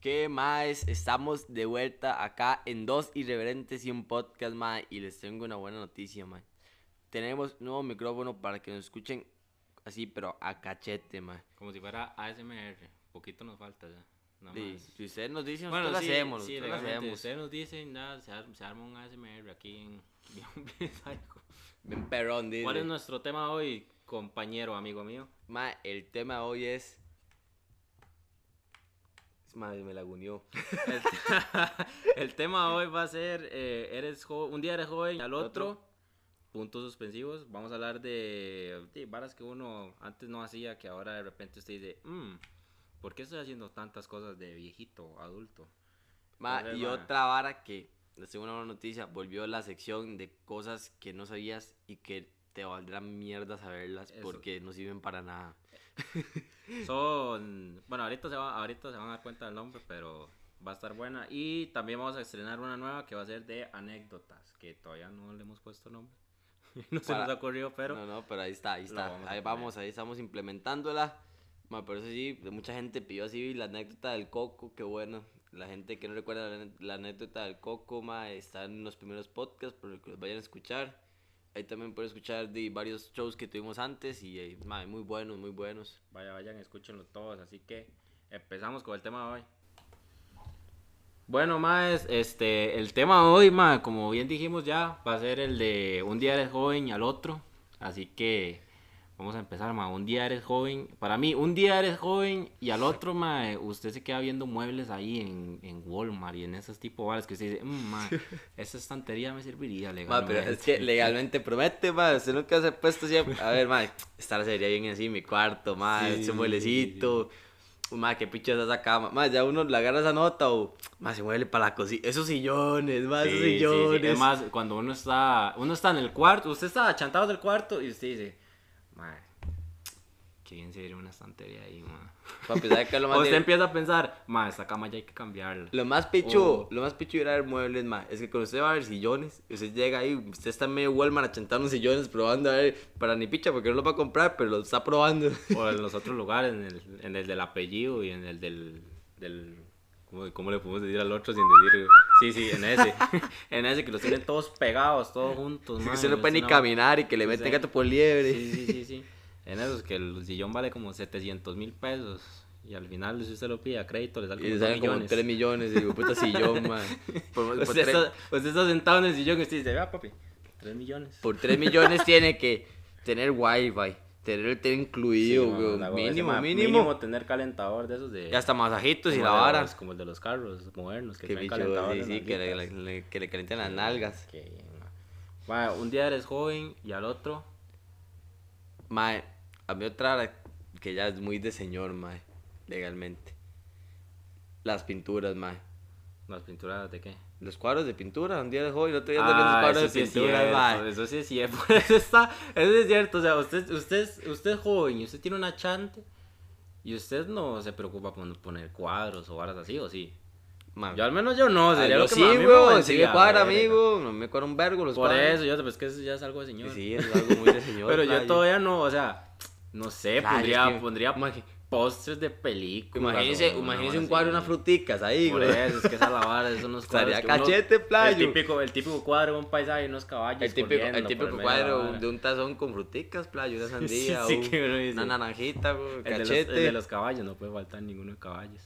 ¿Qué más? Estamos de vuelta acá en Dos Irreverentes y un podcast, más Y les tengo una buena noticia, man. Tenemos nuevo micrófono para que nos escuchen así, pero a cachete, man. Como si fuera ASMR. Poquito nos falta ya. nada Sí, más. si ustedes nos dicen, Bueno, nosotros sí, lo hacemos. sí, nosotros lo hacemos. Ustedes nos dicen, nada, se, ar- se arma un ASMR aquí en. Bien perrón, dice. ¿Cuál es nuestro tema hoy, compañero, amigo mío? Ma, el tema hoy es... Madre, me laguneó. El, el tema hoy va a ser, eh, eres jo- un día eres joven y al otro, Otro. puntos suspensivos. Vamos a hablar de, de varas que uno antes no hacía, que ahora de repente usted dice, "Mm, ¿por qué estoy haciendo tantas cosas de viejito, adulto? Ma, Entonces, y ma. otra vara que, tengo una buena noticia, volvió la sección de cosas que no sabías y que te valdrán mierda saberlas Eso. porque no sirven para nada. Son, bueno, ahorita se, va, ahorita se van a dar cuenta del nombre, pero va a estar buena. Y también vamos a estrenar una nueva que va a ser de anécdotas, que todavía no le hemos puesto nombre. no se Para- nos ocurrió, pero... no, no, pero ahí está, ahí está. vamos ahí vamos, ahí estamos implementándola. Ma, por eso sí, mucha gente pidió así la anécdota del coco, qué bueno. La gente que no recuerda la, la anécdota del coco, ma, está en los primeros podcasts, para que los vayan a escuchar. Ahí también pueden escuchar de varios shows que tuvimos antes y eh, ma, muy buenos, muy buenos. Vaya, vayan, escúchenlo todos. Así que empezamos con el tema de hoy. Bueno, más, este, el tema de hoy, ma, como bien dijimos ya, va a ser el de un día eres joven al otro. Así que vamos a empezar, ma. Un día eres joven. Para mí, un día eres joven y al otro, ma, usted se queda viendo muebles ahí en, en Walmart y en esos tipo de bares que usted dice, "Mm, ma, esa estantería me serviría Ma, legalmente. pero es que legalmente promete, ma, usted nunca se ha puesto siempre. A ver, ma, esta sería bien así mi cuarto, ma, Sí, ese sí, mueblecito. Ma, qué picha es esa cama. Ma, ya uno le agarra esa nota o, ma, se mueve para la cocina. Esos sillones, ma, Sí, esos sí, sí. sillones. Es más, cuando uno está, uno está en el cuarto, usted está achantado del cuarto y usted dice, madre, qué bien sería una estantería ahí, ma. Papi, ¿sabe qué es lo O más usted de- empieza a pensar, ma, esta cama ya hay que cambiarla. Lo más pichu, Oh. lo más pichu ir a ver muebles, ma, es que cuando usted va a ver sillones, usted llega ahí, usted está en medio Walmart achantando unos sillones, probando a ver, para ni picha, porque no lo va a comprar, pero lo está probando. O en los otros lugares, en el, en el del apellido y en el del, del ¿cómo, cómo le podemos decir al otro sin decir? Sí, sí, en ese. en ese que los tienen todos pegados, todos juntos, que ma, usted no puede ni caminar y que le Sí, meten sí. gato por liebre. Sí, sí, sí, sí. En esos que el sillón vale como 700 mil pesos. Y al final, si usted lo pide a crédito, le sale Y como le 2 salen como millones. 3 millones, y digo, puta sillón, man. Por, por, Usted tres- está, usted está sentado en el sillón y usted dice, vea, papi, 3 millones. por 3 millones tiene que tener wifi, tener el tele incluido, Sí, mínimo, ese, ma, mínimo, tener calentador de esos de... Y hasta masajitos y la vara. los- como el de los carros modernos, que Que traen bicho, calentador sí, sí, que le, le- que le calienten las nalgas. qué bien, ma. Ma, un día eres joven y al otro... Mae, a mí otra que ya es muy de señor, mae, legalmente. Las pinturas, mae. ¿Las pinturas de qué? Los cuadros de pintura, un día de joven, otro día de los cuadros Ah, eso de sí es pintura, cierto, eso sí es cierto, eso está, eso es cierto, o sea, usted, usted, usted es joven y usted tiene una chante y usted no se preocupa por poner cuadros o varas así, ¿o sí? Mae, Yo al menos yo no, ah, sería yo lo que sí, weón, sí me cuadra, amigo, no me cuadra un vergo los Por cuadros. eso, yo, pues que eso ya es algo de señor. Sí, sí, es algo muy de señor. Pero yo playo. todavía no, o sea, no sé, pondría, es que- pondría imagi- pósters de películas. Imagínese, o vara un cuadro, así. unas fruticas ahí, Por güey. eso, es que esa la vara, eso no es Estaría cachete, playo. El típico, el típico cuadro de un paisaje y unos caballos El típico, el cuadro de un tazón con fruticas, playo, una sandía, sí, un- que uno dice. una naranjita, güey, El de, los, cachete. el de los caballos, no puede faltar ninguno de caballos.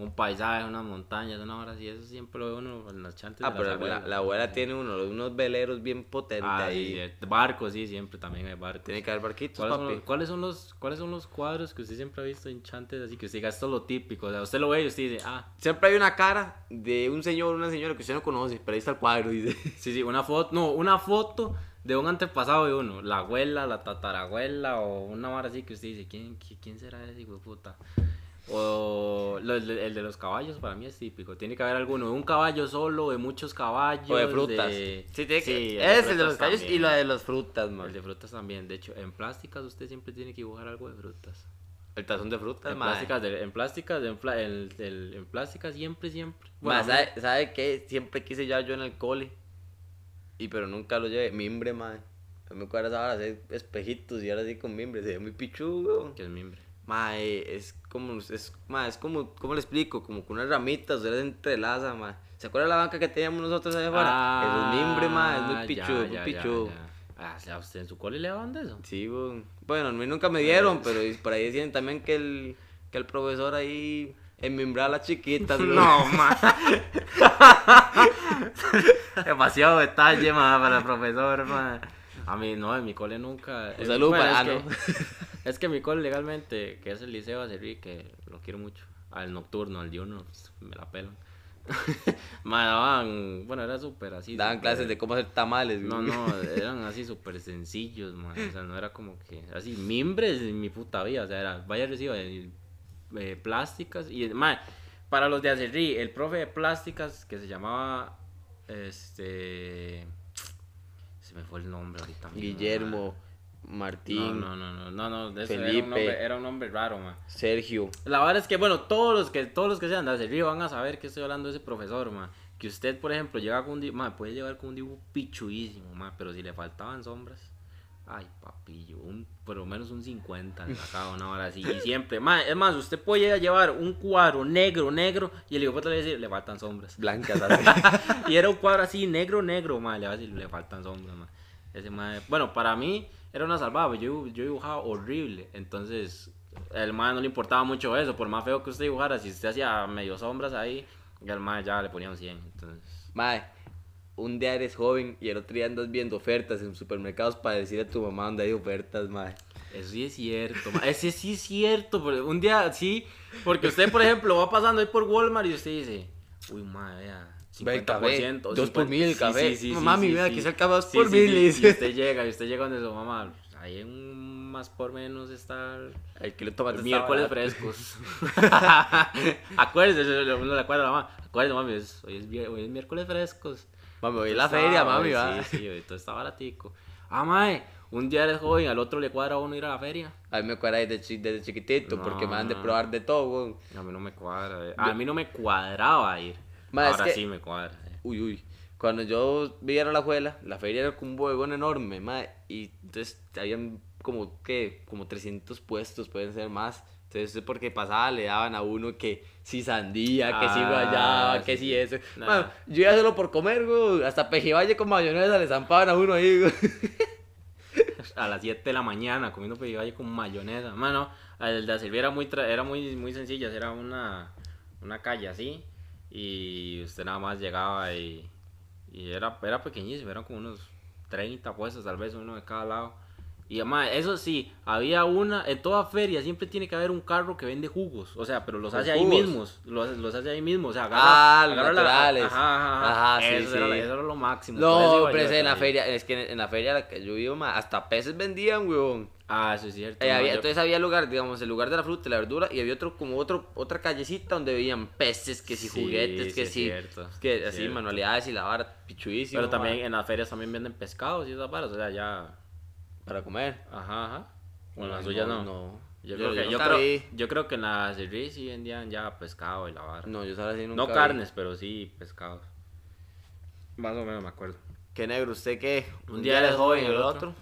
Un paisaje, unas montañas, una hora así, eso siempre lo ve uno en las chantes. Ah, de pero la, la abuela tiene uno, unos veleros bien potentes Ah, ahí. sí, cierto. barcos, sí, siempre también hay barcos. Tiene que haber barquitos, ¿Cuáles son, papi. los, cuáles, son los, ¿Cuáles son los cuadros que usted siempre ha visto en chantes? Así que usted diga, esto es lo típico. O sea, usted lo ve y usted dice, ah, Siempre hay una cara de un señor o una señora que usted no conoce, pero ahí está el cuadro, dice. sí, sí, una foto, no, una foto de un antepasado de uno, la abuela, la tatarabuela o una vara así que usted dice, ¿quién, qui- quién será ese hijo de puta? O lo- el, de, el de los caballos para mí es típico. Tiene que haber alguno de un caballo solo, de muchos caballos. O de frutas. de- Sí, tiene que... Sí, es el de los frutas callos y la de las frutas, man. El de frutas también. De hecho, en plásticas usted siempre tiene que dibujar algo de frutas. El tazón de frutas, En plásticas, de- en plásticas, en, pla- el- el- en plásticas siempre, siempre. Bueno, ¿sabe, ¿sabe qué? Siempre quise llevar yo en el cole. Y pero nunca lo llevé. Mimbre, man. A mí me cuadra esa vara, hacer espejitos y ahora así con mimbre. Se ve muy pichudo. que es mimbre. Mae, es como, es, mae, es como, ¿cómo le explico? Como con unas ramitas, las entrelaza, mae. ¿Se acuerda la banca que teníamos nosotros allá afuera? Es mimbre, mae, es muy Ah, pichudo, muy pichudo. Ah, o sea, ¿usted en su cole le daban de eso? Sí. Bueno, a mí nunca me dieron, pero por ahí decían también que el, que el profesor ahí enmimbraba a las chiquitas. No, ma. Demasiado detalle, ma, para el profesor, ma. A mí, no, en mi cole nunca. Un saludo Bueno, para- es ah, que, es que mi cole legalmente, que es el liceo Acerrí, que lo quiero mucho. Al nocturno, al diurno, pues, me la pelan. Ma, daban, bueno, era súper así. Daban clases de cómo hacer tamales, No, no, eran así súper sencillos, man. O sea, no era como que. Así, mimbres en mi puta vida. O sea, era. Vaya recibo de eh, plásticas. Y, man, para los de Acerrí, el profe de plásticas que se llamaba. Este. Se me fue el nombre ahorita. Guillermo, man. Martín, No, no, no, no, no, no, eso Era, un Felipe. nombre, era un nombre raro, man. Sergio. La verdad es que, bueno, todos los que, todos los que sean de Acerrí van a saber que estoy hablando de ese profesor, man. Que usted, por ejemplo, llega con un dibujo, man, puede llevar con un dibujo pichuísimo, man, pero si le faltaban sombras, ay, papillo, un, por lo menos un 50 le sacaba una hora así. Y siempre, man, es más, usted puede llevar un cuadro negro, negro, y el hijo le decir, le faltan sombras. Blancas, y era un cuadro así, negro, negro, man, le va a decir, le faltan sombras, man. Ese man, bueno, para mí era una salvada, yo, yo dibujaba horrible, entonces el man no le importaba mucho eso, por más feo que usted dibujara, si usted hacía medio sombras ahí, y al man ya le ponía un 100, entonces... Mae, un día eres joven y el otro día andas viendo ofertas en supermercados para decirle a tu mamá dónde hay ofertas, mae. Eso sí es cierto, ma. ese sí es cierto, pero un día sí, porque usted, por ejemplo, va pasando ahí por Walmart y usted dice, uy, madre, vea, el 50%, dos por 50, mil café. sí, sí, Mamá, mi que sea el café dos por mil, Y usted llega, y usted llega donde su mamá, ahí en un más por menos está el El kilo de tomate está miércoles frescos. acuérdese, uno le acuerda a la mamá, acuérdese, mami, hoy, es, hoy es miércoles frescos. Mami, hoy es la feria, mami, va. Sí, sí, hoy todo está baratico. Ah, mae, un día eres joven, al otro le cuadra a uno ir a la feria. A mí me cuadra desde, desde chiquitito porque me dan de No. probar de todo, weón. A mí no me cuadra. eh. A mí no me cuadraba ir. Ma, es Ahora que- sí me cuadra. eh. Uy, uy. Cuando yo vivía en la juela, la feria era como un bodegón enorme, mae. Y entonces habían como, ¿qué? Como 300 puestos, pueden ser más. Entonces, porque pasaba, le daban a uno que si sandía, que si Ah, guayaba, que sí, si sí. eso. Nah. Mae, yo iba solo por comer, güey. Hasta pejibaye con mayonesa le zampaban a uno ahí, güey. A las 7 de la mañana comiendo pedigüeño con mayonesa. Mano, el de Silvia era muy, tra- era muy, muy sencilla. Era una, una calle así. Y usted nada más llegaba y, y era, era pequeñísimo. Eran como unos 30 puestos, tal vez uno de cada lado. Y además, eso sí, había una, en toda feria siempre tiene que haber un carro que vende jugos, o sea, pero los ¿Con hace ahí mismos, los, los hace ahí mismo, o sea, Ah, los la- naturales. ajá, ajá, ajá. Ajá, sí, eso, Era, sí. eso era lo máximo. No, pero ese en la feria, es que en la feria la que yo vivo, hasta peces vendían, weón. Ah, eso es cierto. Eh, había- entonces había lugar, digamos, el lugar de la fruta y la verdura y había otro, como otro, otra callecita donde veían peces, que si Sí, juguetes, que sí, si, es cierto, que así, cierto. manualidades y la vara, pichuísimo. Pero también ma, en las ferias también venden pescados y esas varas, o sea, ya. Para comer. Ajá, ajá. Bueno, las No, suyas no. no. Yo, Yo- creo yo que, yo, creo, yo creo que en la Cirri sí vendían ya pescado y la vara. No, No, yo sabes así nunca vi. carnes, pero sí pescados. Más o menos me acuerdo. ¿Qué negro? ¿Usted qué? Un día eres joven y el otro.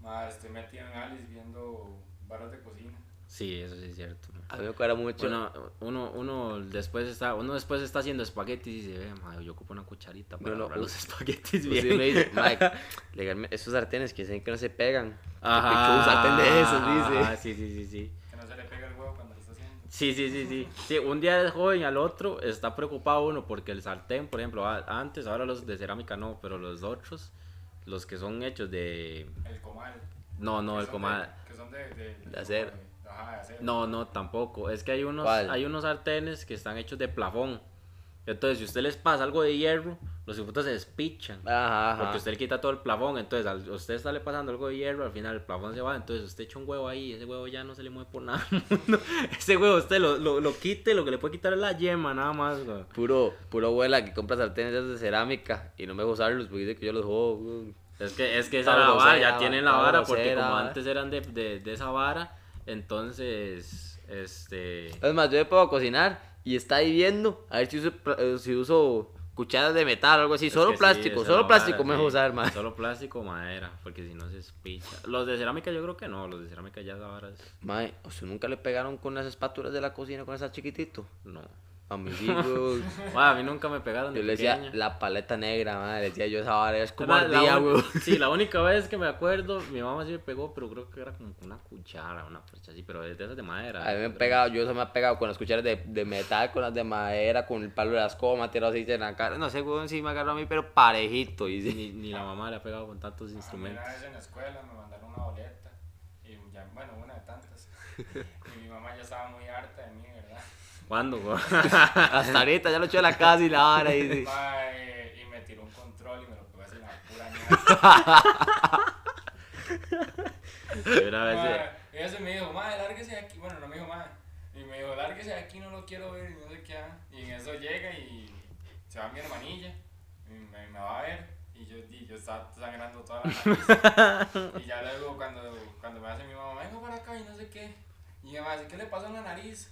Ma, estoy metido en Alice viendo varas de cocina. Sí, eso sí es cierto. A mí me acuerda mucho. Uno, uno, uno después está, uno después está haciendo espaguetis y dice, ve, madre, yo ocupo una cucharita para No, no, los espaguetis Usted bien. me dice, Mike, legalmente, esos sartenes que dicen que no se pegan. Ajá. Un sartén de esos, dice. ajá, sí, sí, sí, sí. Que no se le pega el huevo cuando lo está haciendo. Sí, sí, sí, sí. Sí, un día es joven, al otro está preocupado uno porque el sartén, por ejemplo, antes, ahora los de cerámica no, pero los otros, los que son hechos de... El comal. No, no, el comal... de- Que son de... De, De acero. De acero. No, no, tampoco. Es que hay unos, ¿Cuál? hay unos sartenes que están hechos de plafón. Entonces, si usted les pasa algo de hierro, los hijueputas se despichan. Ajá, ajá. Porque usted le quita todo el plafón, entonces al usted sale pasando algo de hierro, al final el plafón se va, entonces usted echa un huevo ahí, ese huevo ya no se le mueve por nada. al mundo. ese huevo usted lo, lo, lo quite, lo que le puede quitar es la yema, nada más. güey. Puro, puro abuela que compra sartenes de cerámica y no me gusta usarlos porque dice que yo los juego. Es que, es que esa la vara, ya tienen la vara, porque como antes eran de, de, de esa vara, entonces, este... Es más, yo me puedo cocinar y está ahí viendo a ver si uso, eh, si uso cucharas de metal o algo así. Es solo sí, plástico, solo plástico mejor usar, mae. Solo plástico o madera, porque si no se espicha. Los de cerámica yo creo que no, los de cerámica ya ahora es... Mae, ¿o sea, nunca le pegaron con las espátulas de la cocina con esa chiquitito? No. A mis hijos. Bueno, a mí nunca me pegaron de yo le decía la paleta negra, mae. Le decía yo esa vara es como La- la ardía, un- güey. Sí, la única vez que me acuerdo, mi mamá sí me pegó, pero creo que era como con una cuchara, una percha así, pero de esas de madera. A mí me han pegado, yo se me ha pegado con las cucharas de, de metal, con las de madera, con el palo de las comas, tirado así en la cara. No sé, güey, sí me agarró a mí, pero parejito. Y sí. Ni, ni la mamá le ha pegado con tantos instrumentos. Una vez en la escuela me mandaron una boleta, y ya, bueno, una de tantas. Y mi mamá ya estaba muy harta de mí. ¿Cuándo? Hasta ahorita ya lo eché a la casa y la vara. Y, sí. Y me tiró un control y me lo pegó así en la pura. Yo una vez de- ella se me dijo, madre, lárguese de aquí. Bueno, no me dijo, madre. Y me dijo, lárguese de aquí, no lo quiero ver, y no sé qué. ah. Y en eso llega y se va mi hermanilla, y me, me va a ver. Y yo, y yo estaba sangrando toda la nariz. y ya luego, cuando, cuando me hace mi mamá, vengo para acá y no sé qué. Y me dice, ¿qué le pasó en la nariz?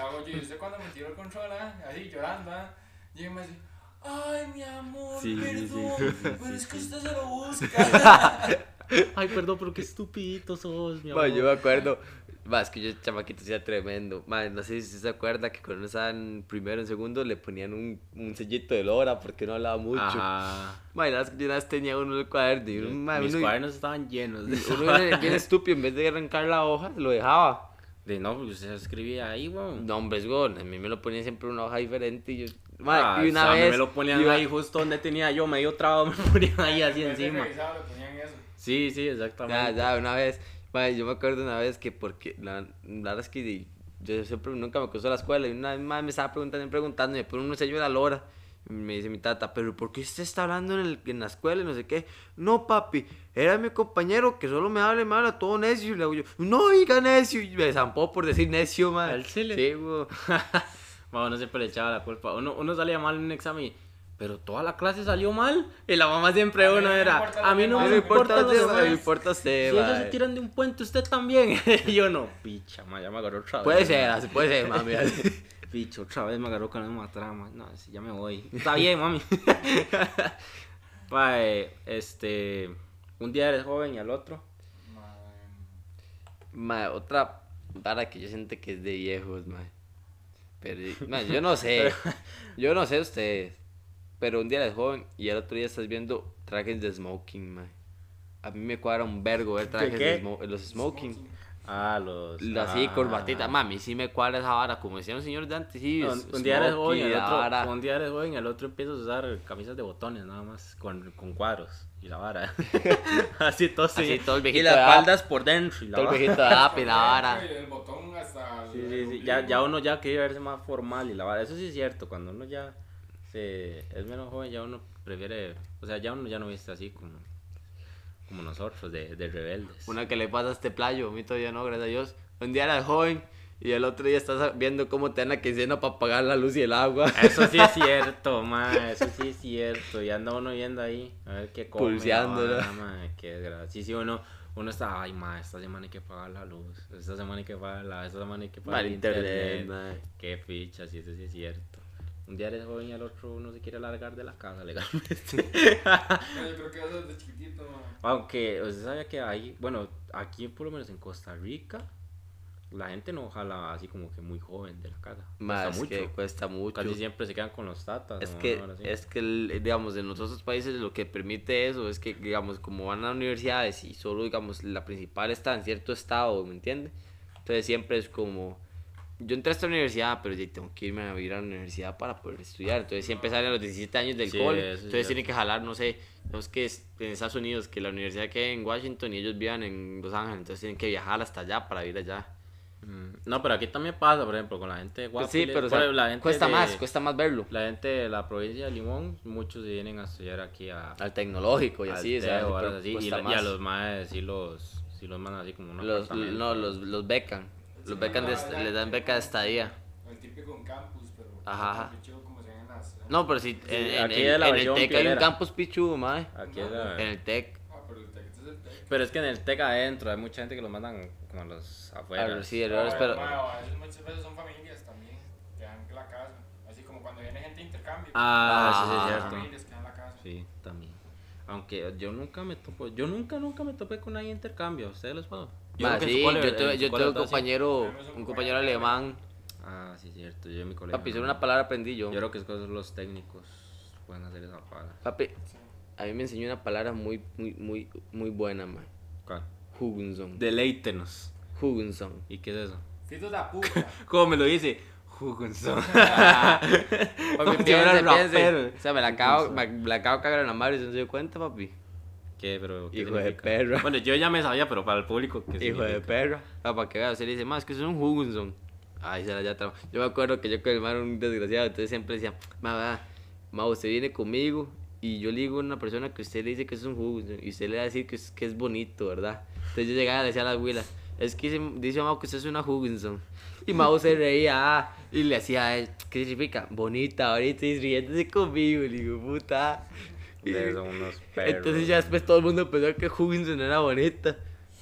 Hago yo, ¿y usted cuando me tiró el control, ah? así llorando, ah? Y me dice, ay, mi amor, Sí, perdón, sí, sí, sí, pero sí, es que sí. usted se lo busca. Ay, perdón, pero qué estupidito sos, mi amor. Ma, yo me acuerdo, más que yo chamaquito hacía tremendo. Ma, no sé si se acuerda que cuando uno estaba en primero, en segundo, le ponían un, un sellito de lora porque no hablaba mucho. Ajá. Ma, y las- yo una vez tenía uno en el cuaderno y uno, Mis uno- cuadernos estaban llenos de uno era bien estúpido, en vez de arrancar la hoja, lo dejaba. De no, pues usted escribía ahí, weón. No, hombre, es gol. A mí me lo ponían siempre una hoja diferente y yo... Ma, Ah, y una o sea, a mí vez... me lo ponían iba- ahí justo donde tenía yo medio trabado, me ponían ahí así encima. ponían eso. Sí, sí, Ya, exactamente. ya, una vez, mae, yo me acuerdo una vez que porque, la, la verdad es que yo siempre nunca me costó la escuela y una vez más me estaba preguntando y preguntando y me pone un sello de la lora me dice mi tata, pero ¿por qué usted está hablando en, el, en la escuela y no sé qué? No, papi, era mi compañero que solo me habla y me habla todo necio y le hago yo, no diga necio y me zampó por decir necio, man. ¿Al chile? Sí, güey. Uno siempre le echaba la culpa. Uno, uno salía mal en un examen, y, pero toda la clase salió mal. Y la mamá siempre A uno era, a mí no me demás, importa los mae, me demás. importa usted, Si ellos se tiran de un puente, usted también. y yo no, picha, ma, ya me agarró otra vez. Puede ser, así puede ser, mami. Picho, otra vez me agarró con la misma trama. No, ya me voy. Está bien, mami. Pae, este. Un día eres joven y al otro. Mae, Mae, otra vara que yo siento que es de viejos, mae. Pero, mae, yo no sé. Yo no sé ustedes. Pero un día eres joven y el otro día estás viendo trajes de smoking, mae. A mí me cuadra un vergo ver trajes de, smo- los smoking. Ah, los. Lo Así, ah. corbatita. Mami, sí me cuadra esa vara. Como decían los señores de antes, sí. Un día eres joven y el otro, vara. un día eres joven y el otro empiezas a usar camisas de botones nada más con, con cuadros y la vara. Así todo Así, sí. todo el Y viejito las de faldas por dentro y la Todo el vara. viejito de Apple, la vara. Y el botón hasta. el- Sí, el sí, sí. Ya, ya uno ya quiere verse más formal y la vara. Eso sí es cierto. Cuando uno ya se, es menos joven, ya uno prefiere. O sea, ya uno ya no viste así como, como nosotros, de, de rebeldes. Una que le pasa a este playo, a mí todavía no, gracias a Dios. Un día eras joven y el otro día estás viendo cómo te dan la quincena para pagar la luz y el agua. Eso sí es cierto, ma, eso sí es cierto. Y anda uno viendo ahí, a ver qué come. La vara, ma, qué desgracia. Sí, sí, uno, uno está, ay, ma, esta semana hay que pagar la luz, esta semana hay que pagar la, esta semana hay que pagar el internet, internet. Qué ficha, sí, eso sí es cierto. Un día eres joven y al otro uno se quiere largar de la casa legalmente. No, Yo creo que eso es de chiquitito, mae. Aunque, usted sabía que hay, bueno, aquí por lo menos en Costa Rica, la gente no jala así como que muy joven de la casa. Más Cuesta que mucho. cuesta mucho. Casi siempre se quedan con los tatas. Es o que, es que, el- digamos, en los otros países lo que permite eso es que, digamos, como van a universidades y solo, digamos, la principal está en cierto estado, ¿me entiendes? Entonces siempre es como, yo entré a esta universidad, pero ya tengo que irme a vivir a la universidad para poder estudiar. Entonces siempre salen a los 17 años del Sí, cole. Entonces tienen que jalar, no sé, no es que es en Estados Unidos, que la universidad quede en Washington y ellos vivan en Los Ángeles. Entonces tienen que viajar hasta allá para ir allá. Mm, No, pero aquí también pasa, por ejemplo, con la gente de Guapiles, sí, pero o por sea, ejemplo, la gente cuesta de- más, cuesta más verlo. La gente de la provincia de Limón, muchos se vienen a estudiar aquí a, Al tecnológico y al así, TEO, y, la- más. a los maes sí los, sí los mandan así como un Los, no, los, los becan. Los becan de, est- les dan beca de estadía. El típico en campus, pero. Ajá, chivo como se ven en las. No, pero sí, en, en- aquí en- es la en el TEC hay un campus pichudo, mae. Aquí es la- En el TEC. Ah, pero el tec, este es el tec. Pero es que en el TEC adentro hay mucha gente que los mandan como a los afuera. Ah, sí, el- No, pero- mae, a veces muchas veces son familias también. Te dan la casa. Así como cuando viene gente de intercambio. Ah, sí, sí, Ah, es cierto. familias quedan en la casa. Sí, también. Aunque yo nunca me topo, yo nunca, nunca me topé con nadie de intercambio. ¿A ¿Ustedes les puedo? Ma, que en sí, cole- yo tuve, yo tuve un compañero, un compañero alemán. Ah, sí, cierto. Yo en mi colegio. Papi, solo una palabra aprendí yo. Yo creo que es cosas los técnicos pueden hacer esa palabra. Papi, a mí me enseñó una palabra muy, muy, muy, muy buena, man. ¿Cuál? Hugenson. Deleítenos. Hugenson. ¿Y qué es eso? Fitos de puta. ¿Cómo me lo dice? Hugenson. Papi, piense, piense. O sea, me la acabo, me, me la acabo de cagar en la madre y se dio cuenta, papi. ¿Qué? Pero, ¿qué Hijo de significa? perra. Bueno, yo ya me sabía, pero para el público. ¿qué Hijo de significa? perra. Ah, para que vea, usted le dice, más es que eso es un Hugenson. Ay, se la ya traba. Yo me acuerdo que yo con el man era un desgraciado, entonces siempre decía, ma, va, ma, usted viene conmigo y yo le digo a una persona que usted le dice que es un Hugenson y usted le va a decir que es, que es bonito, ¿verdad? Entonces yo llegaba y le decía a la abuela, es que dice, dice Mau que usted es una Hugenson. Y Mau se reía ah, y le hacía ¿qué significa? Bonita, ahorita y riéndose conmigo, le digo, puta. Y- unos perros. entonces ya después todo el mundo pensó que Hugenson era bonita.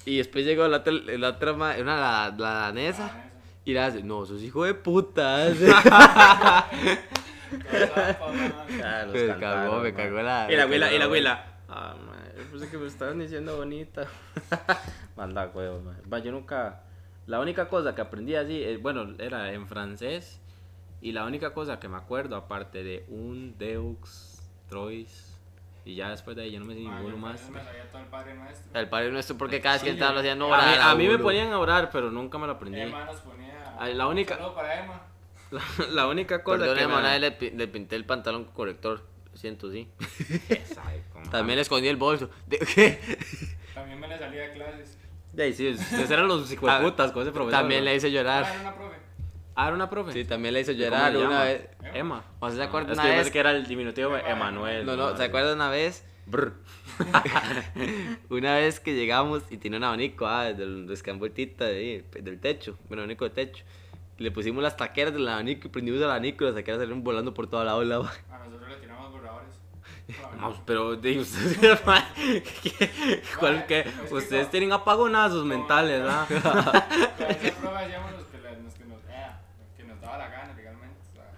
Y después llegó la otra, la otra una la, la danesa. Y la hace, no, sos hijo de puta. Ah, los Me cagó, me cagó la- Y la abuela, y la la abuela. Ah, man, yo pensé que me estaban diciendo bonita. Manda huevos. Va, yo nunca. La única cosa que aprendí así, eh, bueno, era en francés. Y la única cosa que me acuerdo, aparte de un Deux, Trois. Y ya después de ahí yo no me sé ninguno yo más. me sabía todo el padre nuestro. El padre nuestro, porque cada vez que entraba lo hacían a orar. mí, a mí me ponían a orar, pero nunca me lo aprendí. Emma nos ponía. La única- Saludo para Emma. La, la única cosa Perdón, que me... hermano, le, le pinté el pantalón con corrector. Lo siento, sí. También le escondí el bolso. ¿De qué? También me le salía de clases. De ahí, sí, ustedes eran los putas con ese profesor. También ¿no? le hice Ah, llorar. era una profe. Ah, era una profe. Sí, también le hice ¿Y cómo llorar una llama? vez. Emma. ¿O se acuerda es una que yo vez? pensé que era el diminutivo de Emanuel. No, no, ¿se acuerdan una vez? Brr. una vez que llegamos y tenía un abanico, ah, del descambuetita de ahí, del techo, bueno, abanico de techo. Le pusimos las taqueras del abanico y prendimos el abanico y las taqueras salieron volando por todo lado. lado. A nosotros le tiramos borradores. Vamos, pero de ustedes, man, ¿qué- cuál- qué? es que ustedes no- tienen apagonazos mentales, ¿ah? Con esa hacíamos los que, la- los que nos, eh, que nos daba la gana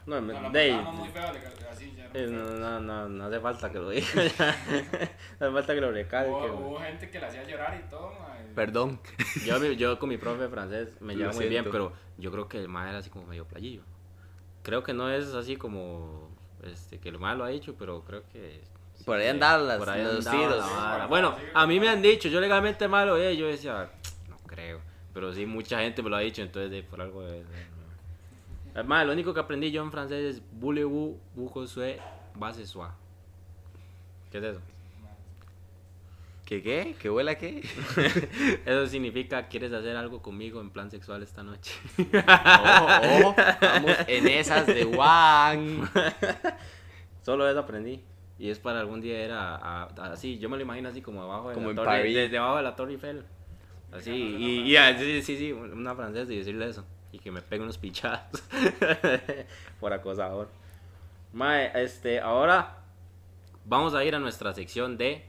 No, me- la de muy feo, así ya. No, no, no, no hace falta que lo diga. no hace falta que lo recalque. Hubo, hubo gente que la hacía llorar y todo, ma, y- Perdón. Yo, yo con mi profe de francés me llevo muy bien, pero yo creo que el mae era así como medio playillo. Creo que no es así como este, que el mae lo ha dicho, pero creo que. sí, Por ahí sí, andaban las- por ahí los andaba tiros. Bueno, a mí me han dicho, yo legalmente malo, eh, yo decía, no creo. Pero sí, mucha gente me lo ha dicho, entonces de, por algo de. Además, lo único que aprendí yo en francés es voulez-vous, vous base soi. ¿Qué es eso? ¿Qué qué? ¿Qué huele a qué? Eso significa, ¿quieres hacer algo conmigo en plan sexual esta noche? Ojo, ojo, vamos en esas de Juan. Solo eso aprendí. Y es para algún día ir a, a- a- así, yo me lo imagino así como abajo de Como la en torre, París. de- debajo de la Torre Eiffel. Así, y, y sí, sí, sí, una francesa y decirle eso. Y que me pegue unos pichazos por acosador. Mae, este, ahora vamos a ir a nuestra sección de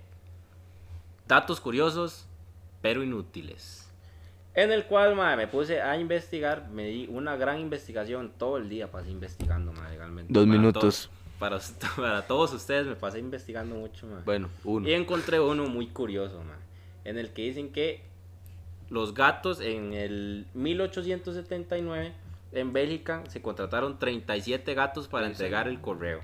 datos curiosos, pero inútiles. En el cual, mae, me puse a investigar, me di una gran investigación, todo el día pasé investigando, mae, legalmente. Dos Para minutos. to- para, para todos ustedes me pasé investigando mucho, mae. Bueno, uno. Y encontré uno muy curioso, man, en el que dicen que los gatos en el 1879 en Bélgica se contrataron 37 gatos para ¿En entregar el correo.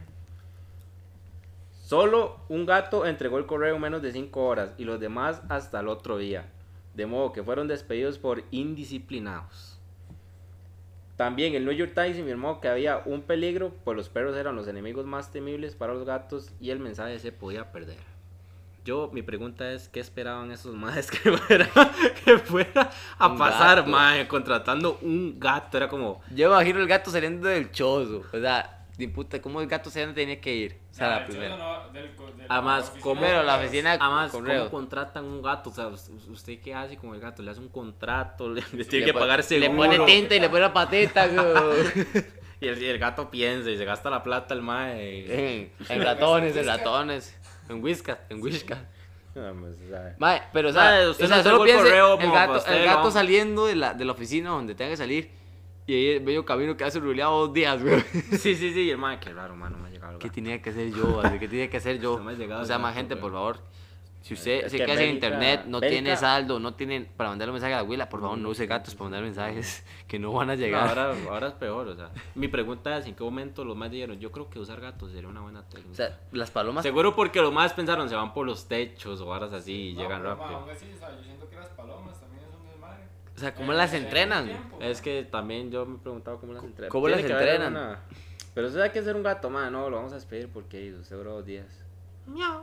Solo un gato entregó el correo en menos de 5 horas y los demás hasta el otro día. De modo que fueron despedidos por indisciplinados. También el New York Times informó que había un peligro, pues los perros eran los enemigos más temibles para los gatos y el mensaje se podía perder. Yo, mi pregunta es, ¿qué esperaban esos madres que fuera, que fuera a Un pasar, gato. mae, contratando un gato? Era como, Yo imagino el gato saliendo del chozo. O sea, puta, ¿cómo el gato se tenía que ir? O sea, Ya, la primera. no, del co- de la Además, oficina ¿cómo- de Pero la oficina además, correo. ¿cómo contratan un gato? O sea, us- ¿usted qué hace con el gato? ¿Le hace un contrato? ¿Le, le Le tiene que pagar seguro? Le pone tinta y le pone la güey. Y el, gato piensa y se gasta la plata el mae. en, en ratones, en ratones. En whiskas, en whiskas. No, pues, o sea, Mae, pero o Mae, sea, usted o sea no solo el piense correo el como gato, pastel, el gato saliendo de la, de la oficina donde tenga que salir Y ahí el medio camino que hace ruleado dos días, güey. Sí, sí, sí, hermano, qué raro, mano, me ha llegado el ¿Qué tenía que hacer yo? así? ¿Qué tenía que hacer yo? No me ha llegado O sea, el más gente, por favor. Si usted Es se que queda sin internet, no Bélica- tiene saldo, no tiene para mandarle un mensaje a la abuela, por favor, no use gatos para mandar mensajes que no van a No, llegar. ahora, ahora es peor, o sea. Mi pregunta es: ¿en qué momento los más dijeron? Yo creo que usar gatos sería una buena técnica. O sea, las palomas. Seguro porque los más pensaron se van por los techos o varas así y No, llegan pero, ma, rápido. aún así, o sea, yo siento que las palomas también son desmadre. O sea, ¿cómo Eh, las en entrenan? tiempo. Es que también yo me he preguntado cómo las entrenan. ¿Cómo las entrenan? una- Pero usted sabe que ser un gato, man, no, lo vamos a despedir porque duró dos días. Miau.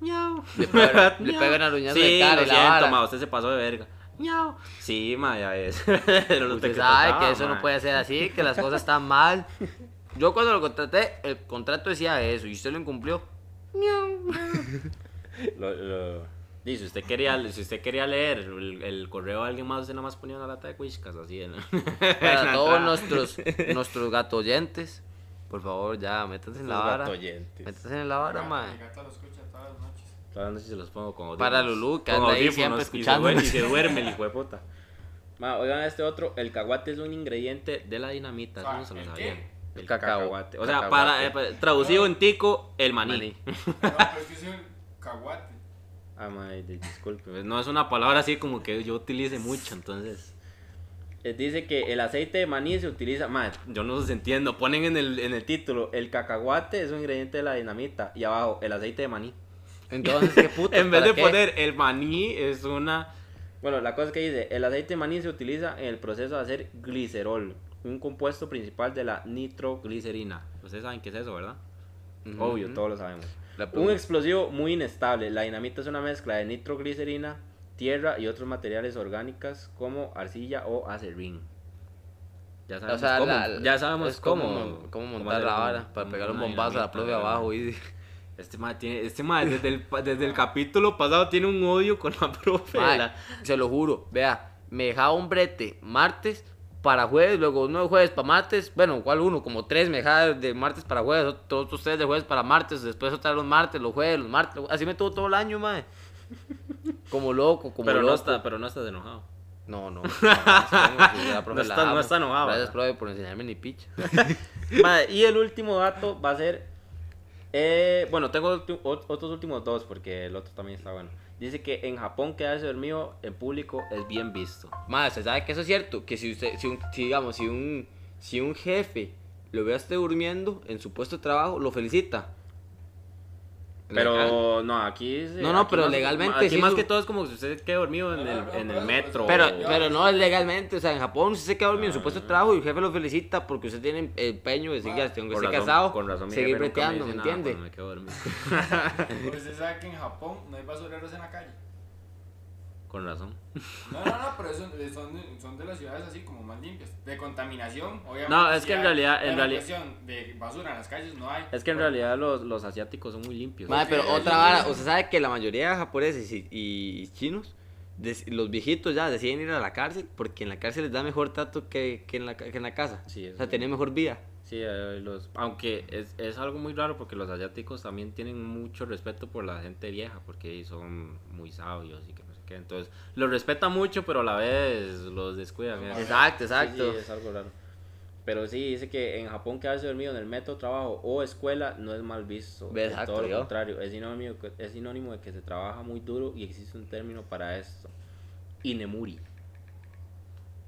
Miau. Le pega- le ruñazo sí, de cara lo y la siento, vara. ma, usted se pasó de verga. Miau. Sí, ma, ya es. Lo Usted que sabe que eso ma. no puede ser así, que las cosas están mal. Yo cuando lo contraté, el contrato decía eso y usted lo incumplió. Lo, lo- Y si usted quería, si usted quería leer el, el correo de alguien más, usted nada más ponía una lata de whiskas así en, Para todos nuestros, nuestros gato oyentes, por favor, ya, métanse en la vara. Métanse en la vara, Mi mae. gato lo escucha todas las noches. Todas las noches se los pongo con Para. Lulú, que anda ahí siempre duerme- Y se duerme el hijo de puta. Ma, oigan este otro, el caguate es un ingrediente de la dinamita, eso no se lo ¿el sabían. El cacahuate. O sea, Cacahuate. para, eh, para- traducido en tico, el maní. Maní. No, pero es que es un caguate. Ah, madre, di- disculpe. No es una palabra así como que yo utilice mucho, entonces. Dice que el aceite de maní se utiliza. Madre, yo no los entiendo. Ponen en el, en el título: el cacahuate es un ingrediente de la dinamita. Y abajo, el aceite de maní. Entonces, ¿qué puto? en vez de poner el maní, es una. Bueno, la cosa es que dice: el aceite de maní se utiliza en el proceso de hacer glicerol, un compuesto principal de la nitroglicerina. Ustedes saben qué es eso, ¿verdad? Obvio, todos lo sabemos. Un explosivo muy inestable. La dinamita es una mezcla de nitroglicerina, tierra y otros materiales orgánicas como arcilla o acerrín. Ya sabemos O sea, cómo. la- ya sabemos es como, cómo, cómo cómo montar la vara para pegar un bombazo a la ¿verdad? abajo. Y... Este mae tiene, este mae desde el, desde el capítulo pasado tiene un odio con la profe. la- se lo juro, vea, me dejaba un brete martes para jueves, luego uno de jueves para martes, bueno, ¿cuál uno? Como tres me dejaba de martes para jueves, otros tres de jueves para martes, después otra vez los martes, los jueves, los martes, así me tuvo todo el año, mae. Como loco, como pero, loco. no está, pero no estás enojado. No, no. no, está- no está enojado, Gracias, profe, por enseñarme ni picha. Mae, y el último dato va a ser. eh, bueno, tengo otros últimos dos porque el otro también está bueno. Dice que en Japón quedarse dormido en público es bien visto. Mae, ¿usted sabe que eso es cierto? Que si usted, si, un, si digamos, si un, si un jefe lo ve a usted durmiendo en su puesto de trabajo, lo felicita. Legal. Pero no, aquí. sí, No, no, aquí pero más- legalmente Aquí sí más su- que todo es como si usted quede dormido en No, el, no, en el metro. Pero, o- pero no es legalmente, o sea, en Japón usted se queda dormido en su puesto de trabajo y el jefe lo felicita porque usted tiene empeño de seguir, aunque Con esté razón- casado, con razón mi seguir breteando, ¿me entiende? me quedo dormido. Usted sabe que en Japón no hay basureros en la calle. Con razón. No, no, no, pero eso, eh, son, de- son de las ciudades así como más limpias. De contaminación, obviamente. No, es que en realidad- en realidad- de basura en las calles no hay. Es que en realidad los, los asiáticos son muy limpios. Madre, pero otra vara, usted sabe que la mayoría de japoneses y, y chinos, des- los viejitos ya deciden ir a la cárcel porque en la cárcel les da mejor trato que, que, en, la, que en la casa. Sí, o sea, tienen mejor vida. Sí, eh, los, aunque es, es algo muy raro porque los asiáticos también tienen mucho respeto por la gente vieja porque son muy sabios y que Entonces, los respetan mucho, pero a la vez los descuidan. ¿eh? Exacto, exacto. Sí, es algo raro. Pero sí, dice que en Japón quedarse dormido en el metro, trabajo o escuela no es mal visto. Exacto, todo lo yo. contrario, es sinónimo, es sinónimo de que se trabaja muy duro y existe un término para esto. Inemuri.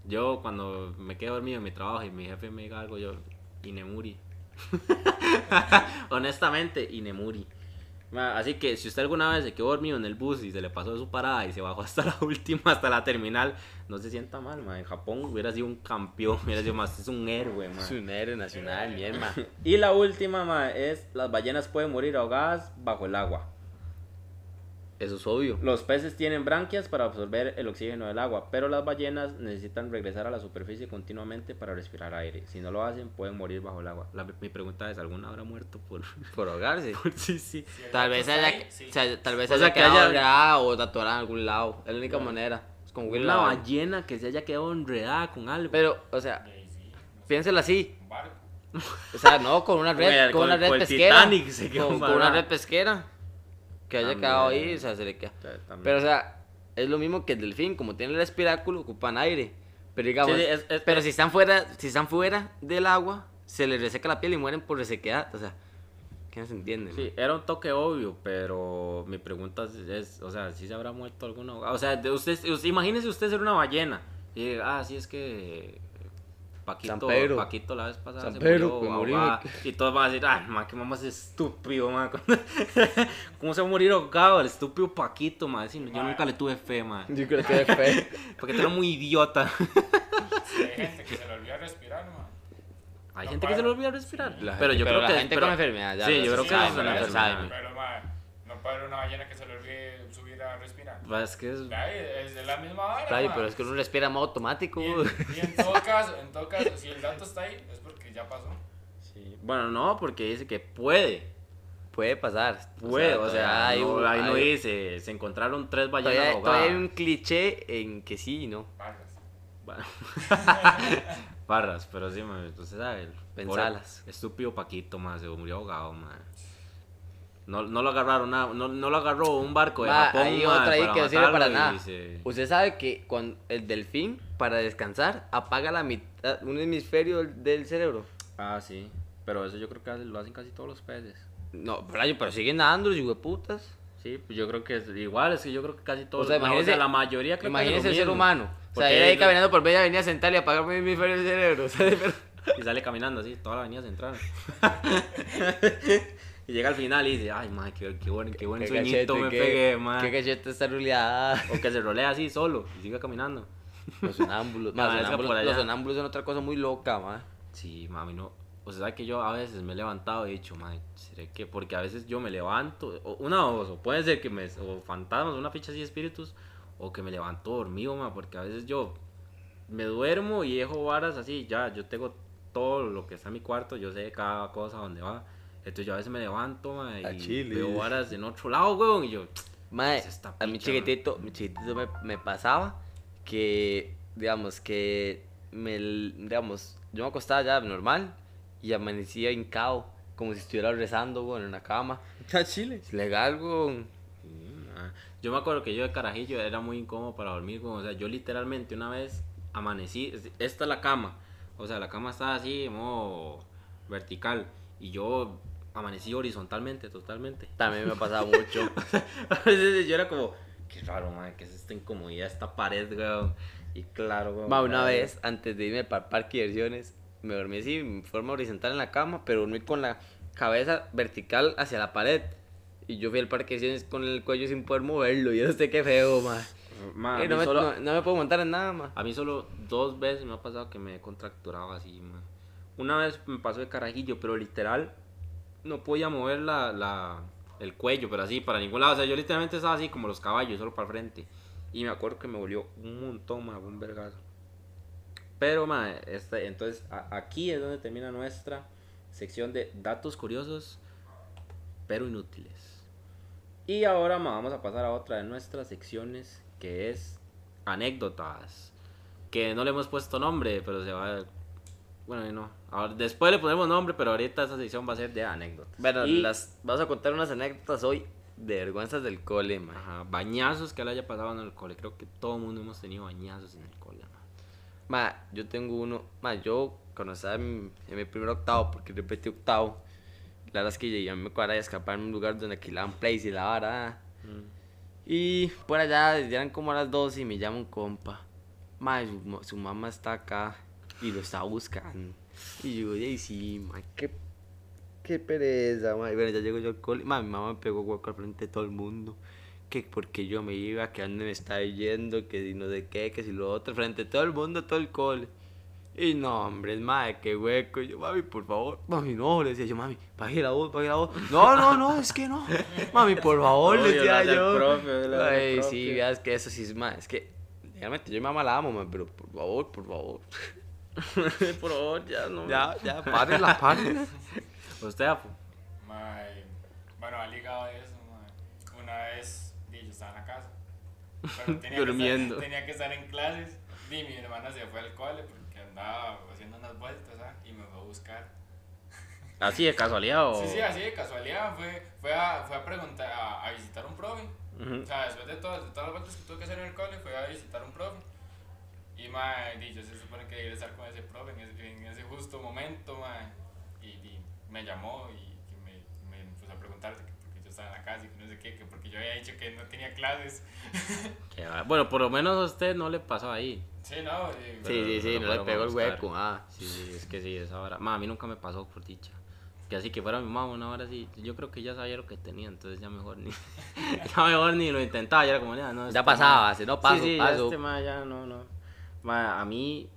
Yo cuando me quedo dormido en mi trabajo y mi jefe me diga algo, yo, Inemuri. Honestamente, Inemuri. Así que si usted alguna vez se quedó dormido en el bus y se le pasó su parada y se bajó hasta la última, hasta la terminal, no se sienta mal, ma. En Japón hubiera sido un campeón, hubiera sido más, es un héroe, ma. Es un héroe nacional, mi hermano. Y la última, ma, es las ballenas pueden morir ahogadas bajo el agua. Eso es obvio. Los peces tienen branquias para absorber el oxígeno del agua, pero las ballenas necesitan regresar a la superficie continuamente para respirar aire. Si no lo hacen, pueden morir bajo el agua. La- mi pregunta es, ¿alguna habrá muerto por...? Por ahogarse. sí, sí. Si Tal vez haya, ahí, sí. o sea, tal vez O haya sea, que quedado haya- enredada o atorada en algún lado. Es la única manera. Es como Una ballena que se haya quedado enredada con algo. Pero, o sea, piénsela así. un barco. O sea, no, con una red, con, con una red con pesquera. Titanic se quedó con, una red pesquera. Que haya También. quedado ahí, o sea, se le queda. También. Pero, o sea, es lo mismo que el delfín, como tiene el respiráculo, ocupan aire. Pero digamos, Sí, sí, es- es- pero si están fuera, si están fuera del agua, se les reseca la piel y mueren por resequedad, o sea, ¿qué no se entiende? Sí, era un toque obvio, pero mi pregunta es, es, o sea, si se habrá muerto alguno? O sea, de usted, usted- imagínese usted ser una ballena y ah, sí es que Paquito, San Pedro. Paquito la vez pasada San se Pedro, murió pues, morí. ahogada", y todos van a decir, ah, ma, qué mamá es estúpido, ma. ¿Cómo se va a morir ahogado el estúpido Paquito, ma? Sí, yo nunca le tuve fe, ma. Yo creo que es fe. Porque era muy idiota. Sí, hay gente que se le olvida respirar, man. Hay No gente que se le olvida respirar. Pero yo pero creo la que gente pero- con enfermedad, ya Sí, yo creo sí que sabe, eso es una ya lo enfermedad. sabe. Pero, man, no puede haber una ballena que se le olvide subir a respirar. Pues es que es- Ay, es de la misma vara, man. pero es que uno respira en modo automático. Y en, y en todo caso, en todo caso, si el dato está ahí, es porque ya pasó. sí. Bueno, no, porque dice que puede. Puede pasar. Puede, o sea, todavía hay no- un- ahí no dice, se encontraron tres ballenas Todavía, ahogadas. todavía hay un cliché en que sí y no. Vargas. Bueno. Barras, pero sí, man, usted sabe. el Pensalas. pobre Estúpido Paquito, man, se murió ahogado, man. No, no lo agarraron nada, no, no lo agarró un barco de Ma, Japón, hay otra ahí para que no sirve para nada. se- Usted sabe que cuando el delfín, para descansar, apaga la mitad, un hemisferio del- del cerebro. Ah, sí, pero eso yo creo que lo hacen casi todos los peces. No, Flavio, pero siguen nadando los hueputas. Sí, pues yo creo que es igual, es que yo creo que casi todos, O sea, imagínese- la mayoría creo Imagínese que el ser humano. O sea, ir ahí caminando por media avenida central y apagar mi hemisferio del cerebro. o sea, pero- Y sale caminando así, toda la avenida central. y llega al final y dice, ay, madre, qué, qué buen, qué buen Qué sueñito cachete, me qué- pegué, man. Qué cachete está ruleada. O que se rolea así solo y siga caminando. Los sonámbulos. Ma, los, sonámbulos los son otra cosa muy loca, ma. Sí, mami, no. O sea, que yo a veces me he levantado y he dicho, madre, ¿será que? Porque a veces yo me levanto, o una o o puede ser que me, o fantasmas, una ficha así de espíritus, o que me levanto dormido, ma, porque a veces yo me duermo y dejo varas así, ya, yo tengo todo lo que está en mi cuarto, yo sé cada cosa dónde va. Entonces yo a veces me levanto, ma, A y Chile. veo varas en otro lado, weón, y yo, Mae, Es esta a mi picha, chiquitito, mi chiquitito me, me pasaba que, digamos, que me, digamos, yo me acostaba ya normal y amanecía hincado, como si estuviera rezando, weón, en la cama. ¿a Chile? Es legal, weón. Yo me acuerdo que yo de carajillo era muy incómodo para dormir, como, o sea, yo literalmente una vez amanecí, es- esta es la cama, o sea, la cama estaba así, en modo vertical, y yo amanecí horizontalmente, totalmente. También me pasaba mucho. A veces yo era como, qué raro, man, que es esta incomodidad, esta pared, weón, y claro, weón. Ma, una vez, antes de irme para parque de diversiones, me dormí así, en forma horizontal en la cama, pero dormí con la cabeza vertical hacia la pared. Y yo fui al parque de diversiones con el cuello sin poder moverlo, y yo no sé qué feo, ma. Ma, a, Y mí no, me, solo, no- no me puedo montar en nada, ma. a mí solo dos veces me ha pasado que me he contracturado así, man. Una vez me pasó de carajillo, pero literal no podía mover la, la, el cuello, pero así, para ningún lado. O sea, yo literalmente estaba así como los caballos, solo para el frente. Y me acuerdo que me volvió un montón, más un vergazo. Pero, ma, este, entonces aquí es donde termina nuestra sección de datos curiosos, pero inútiles. Y ahora, ma, vamos a pasar a otra de nuestras secciones, que es anécdotas. Que no le hemos puesto nombre, pero se va a... Bueno, no. Ahora, después le ponemos nombre, pero ahorita esa sección va a ser de anécdotas. Bueno, Y- las, vamos a contar unas anécdotas hoy de vergüenzas del cole, ma. Ajá, bañazos que le haya pasado en el cole. Creo que todo el mundo hemos tenido bañazos en el cole. ma. Ma, yo tengo uno, ma, yo cuando estaba en, en mi primer octavo, porque repetí octavo, la verdad es que llegué a mi cuadra y escapar en un lugar donde alquilaban place y la vara. Y por allá, eran como a las 12 y me llama un compa. Ma, su, su mamá está acá y lo está buscando. Y yo, y sí, ma, qué, qué pereza, ma. Y bueno, ya llego yo al cole. Ma, mi mamá me pegó hueco al frente de todo el mundo. Que porque yo me iba, que dónde me estaba yendo, que si no sé qué, que si lo otro, frente de todo el mundo, todo el cole. Y no, hombre, madre, qué hueco. Y yo, mami, por favor. Mami, no, le decía yo, mami, baje la voz, baje la voz. No, no, no, es que no. Mami, por favor, le decía yo. profe, Ay, sí, veas que eso sí es más. Es que, realmente, yo mi mamá la amo, man, pero por favor, por favor. Por favor, ya no. Ya, ya, párenla, párenla. Usted, Apu. Mae, bueno, ha ligado a eso, mae. Una vez, di, yo estaba en la casa. Pero tenía Durmiendo. Que estar, tenía que estar en clases. Di, mi hermana se fue al cole porque andaba haciendo unas vueltas, ¿ah? Y me fue a buscar. Así de casualidad o. Sí, sí, así de casualidad. Fue, fue, a, fue a preguntar, a, a visitar un profe. Ujú. O sea, después de, todas de todas las vueltas que tuve que hacer en el cole, fui a visitar a un profe. Y, mae, yo se supone que iba a estar con ese profe en ese, en ese justo momento, mae. Y, di, me llamó y me, me puso a preguntar que porque yo estaba en la casa y que no sé qué, que porque yo había dicho que no tenía clases. Bueno, por lo menos a usted no le pasó ahí. Sí, no, y- Sí, sí, sí, pero no le pegó el hueco. Ah. Sí, sí, es que sí, esa hora. Ma, a mí nunca me pasó por dicha. Que así que fuera mi mamá una hora así, yo creo que ya sabía lo que tenía, entonces ya mejor ni, ya mejor ni lo intentaba, ya era como, ya, no. Ya este pasaba, si no paso, sí, sí, ya paso. este ma ya no, no. Ma, a mí,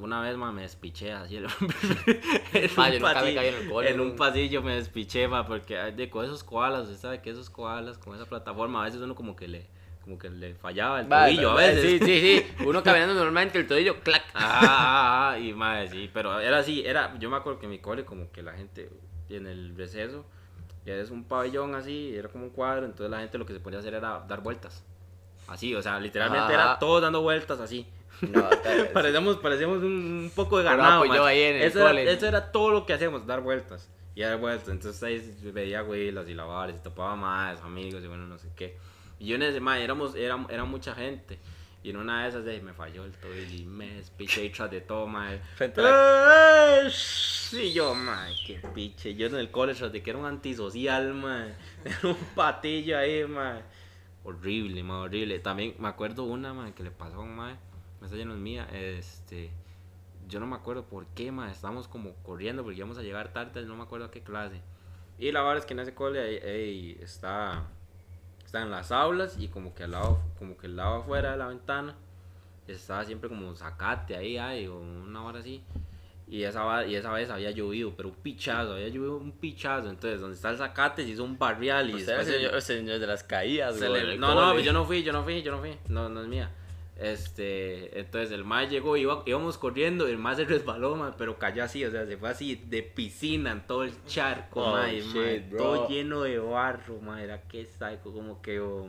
una vez, ma, me despiché así. En, Ma, un pasillo- en el En un pasillo me despiché, ma, porque de, con esos koalas, usted sabe que esos koalas, con esa plataforma, a veces uno como que le, como que le fallaba el Va, tobillo a veces. Sí, sí, sí. Uno caminando normalmente, el tobillo, clac. Ah, ah, ah, y madre, sí, pero era así, era, yo me acuerdo que en mi cole como que la gente en el receso, es un pabellón así, era como un cuadro, entonces la gente lo que se ponía a hacer era dar vueltas. Así, o sea, literalmente Ajá. era todos dando vueltas así. No, parecíamos, parecíamos un, poco de ganado. pues, yo ahí en el eso, era, eso era todo lo que hacíamos, dar vueltas. Y dar vueltas. Entonces ahí veía güeylas y lavares, y topaba más amigos y bueno, no sé qué. Y yo en ese, man, éramos, era, era mucha gente. Y en una de esas de, me falló el tobillo y me despiché y tras de todo, man. Frente a ¡Ay! Sí, yo, man, qué piche. Yo en el cole tras de que era un antisocial, man. Era un patillo ahí, man. Horrible, man, horrible. También me acuerdo una, man, que le pasó a un man. Esa ya no es mía. Este. Yo no me acuerdo por qué, man. Estábamos como corriendo porque íbamos a llegar tarde, no me acuerdo a qué clase. Y la verdad es que en ese cole ahí, ahí está. Está en las aulas y como que al lado, como que al lado afuera de la ventana estaba siempre como zacate ahí, ay, o una hora así. Y esa, y esa vez había llovido, pero un pichazo, había llovido un pichazo. Entonces, donde está el zacate se hizo un barrial y Usted era el después se- señor, el señor de las caídas, se güey, le- no, no, yo no fui, yo no fui, yo no fui, no, no es mía. Este, entonces el mae llegó, iba, íbamos corriendo, el mae se resbaló, mae, pero cayó así, o sea, se fue así de piscina en todo el charco, Oh, shit, bro. todo lleno de barro, mae, era que psycho, como que, oh.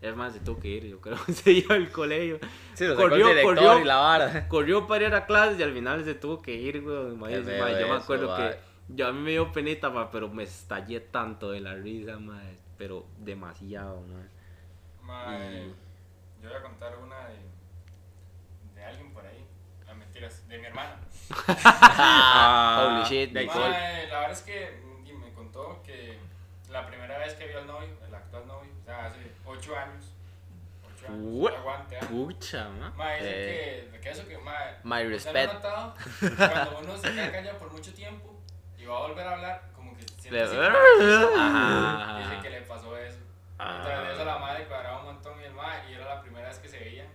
Es más, se tuvo que ir, yo creo, se iba al colegio. Sí, lo sacó el director y la vara. corrió para ir a clases y al final se tuvo que ir, güey. yo me acuerdo que yo a mí me dio penita, mae, pero me estallé tanto de la risa, mae, pero demasiado, mae. Yo voy a contar una de, de alguien por ahí. No, mentiras, de mi hermana. Ah, Holy shit, de Mae, soy. Mae, la verdad es que me contó que la primera vez que vio al novio, el actual novio, o sea, hace 8 años. 8 años. Aguante, ¿ah? Pucha, ma. Mae, dice Eh, que, que eso que, mae, my ¿usted respect. notado? Cuando uno se queda callado por mucho tiempo y va a volver a hablar, como que siente Ajá. Dice que le pasó eso. Ah. Entonces de eso la madre cuadraba un montón y el mae, y era la primera vez que se veían.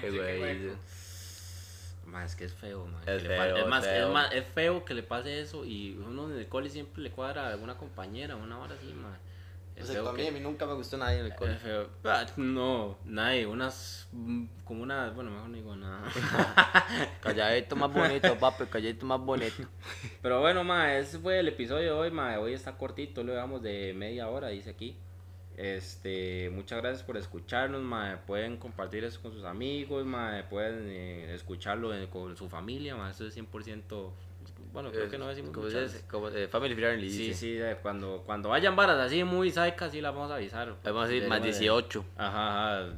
Qué güey. Ma, es que es feo, ma. Es que feo, es, más, feo. es más, es feo que le pase eso y uno en el cole siempre le cuadra a alguna compañera, una hora así, ma. No Es sé, feo para mí, que- a mí nunca me gustó nadie en el cole. Es feo. Ah, No, nadie, unas, mm, como unas, bueno, mejor no digo nada. Calladito más bonito, papi, calladito más bonito. Pero bueno, ma, ese fue el episodio de hoy, ma. Hoy está cortito, lo damos de media hora, dice aquí. Este, muchas gracias por escucharnos, ma. Pueden compartir eso con sus amigos, ma. Pueden eh, escucharlo en- con su familia, ma. Eso es 100%, bueno, creo que no decimos como, es, como eh, Family Friendly. Sí, dice. sí, eh, cuando, cuando vayan varas así muy saicas, sí las vamos a avisar. Vamos a decir más Debemos de- 18. Ajá, ajá.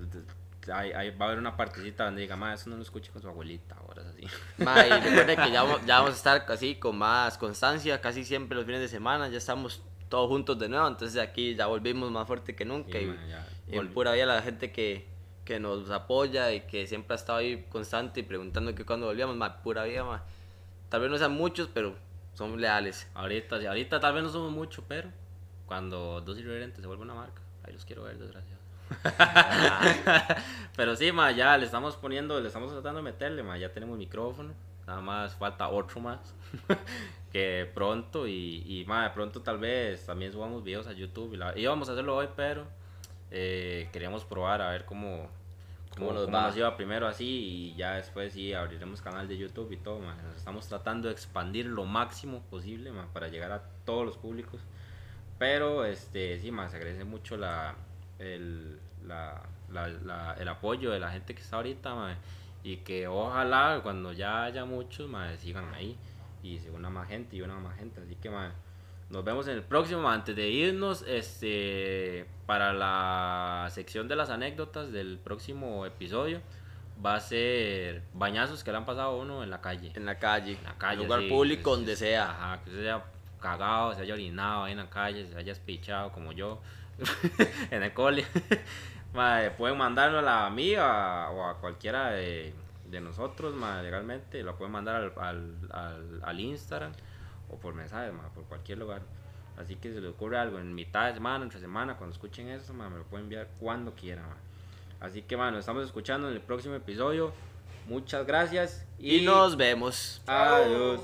Ahí, ahí va a haber una partecita donde diga, ma, eso no lo escuche con su abuelita, ahora es así. Ma, y recuerden que ya, vamos- ya vamos a estar así con más constancia, casi siempre los fines de semana, ya estamos todos juntos de nuevo, entonces aquí ya volvimos más fuerte que nunca. Sí, y, ya, y en pura vida la gente que, que nos apoya y que siempre ha estado ahí constante y preguntando que cuando volvíamos, ma, pura vida, ma. Tal vez no sean muchos, pero son leales. Ahorita, sí, ahorita tal vez no somos mucho, pero cuando Dos Irreverentes se vuelve una marca, ahí los quiero ver, desgraciados. pero sí, ma, ya le estamos poniendo, le estamos tratando de meterle, ma, ya tenemos micrófono, nada más falta otro más, que pronto y, y ma, de pronto tal vez también subamos videos a YouTube, y la- íbamos a hacerlo hoy, pero eh, queríamos probar a ver cómo, ¿Cómo cómo, nos cómo va? nos iba primero así y ya después sí abriremos canal de YouTube y todo, ma. Nos estamos tratando de expandir lo máximo posible, ma, para llegar a todos los públicos. Pero este sí, ma, se agradece mucho la el, la, la- la- el apoyo de la gente que está ahorita, y que ojalá cuando ya haya muchos, ma, sigan ahí y se una más gente y una más gente, así que ma, Nos vemos en el próximo. Antes de irnos, este, para la sección de las anécdotas del próximo episodio, va a ser bañazos que le han pasado a uno en la calle. En la calle. En la calle. lugar sí, público, donde sea. Ajá, que se haya cagado, se haya orinado ahí en la calle, se haya espichado como yo en el cole. Mae, pueden mandarlo a la amiga o a cualquiera de, de nosotros, legalmente. Lo pueden mandar al, al, al, al Instagram o por mensaje, mae, por cualquier lugar. Así que si les ocurre algo en mitad de semana, entre semana, cuando escuchen eso, me lo pueden enviar cuando quieran. Así que, bueno, nos estamos escuchando en el próximo episodio. Muchas gracias Y nos vemos. Adiós.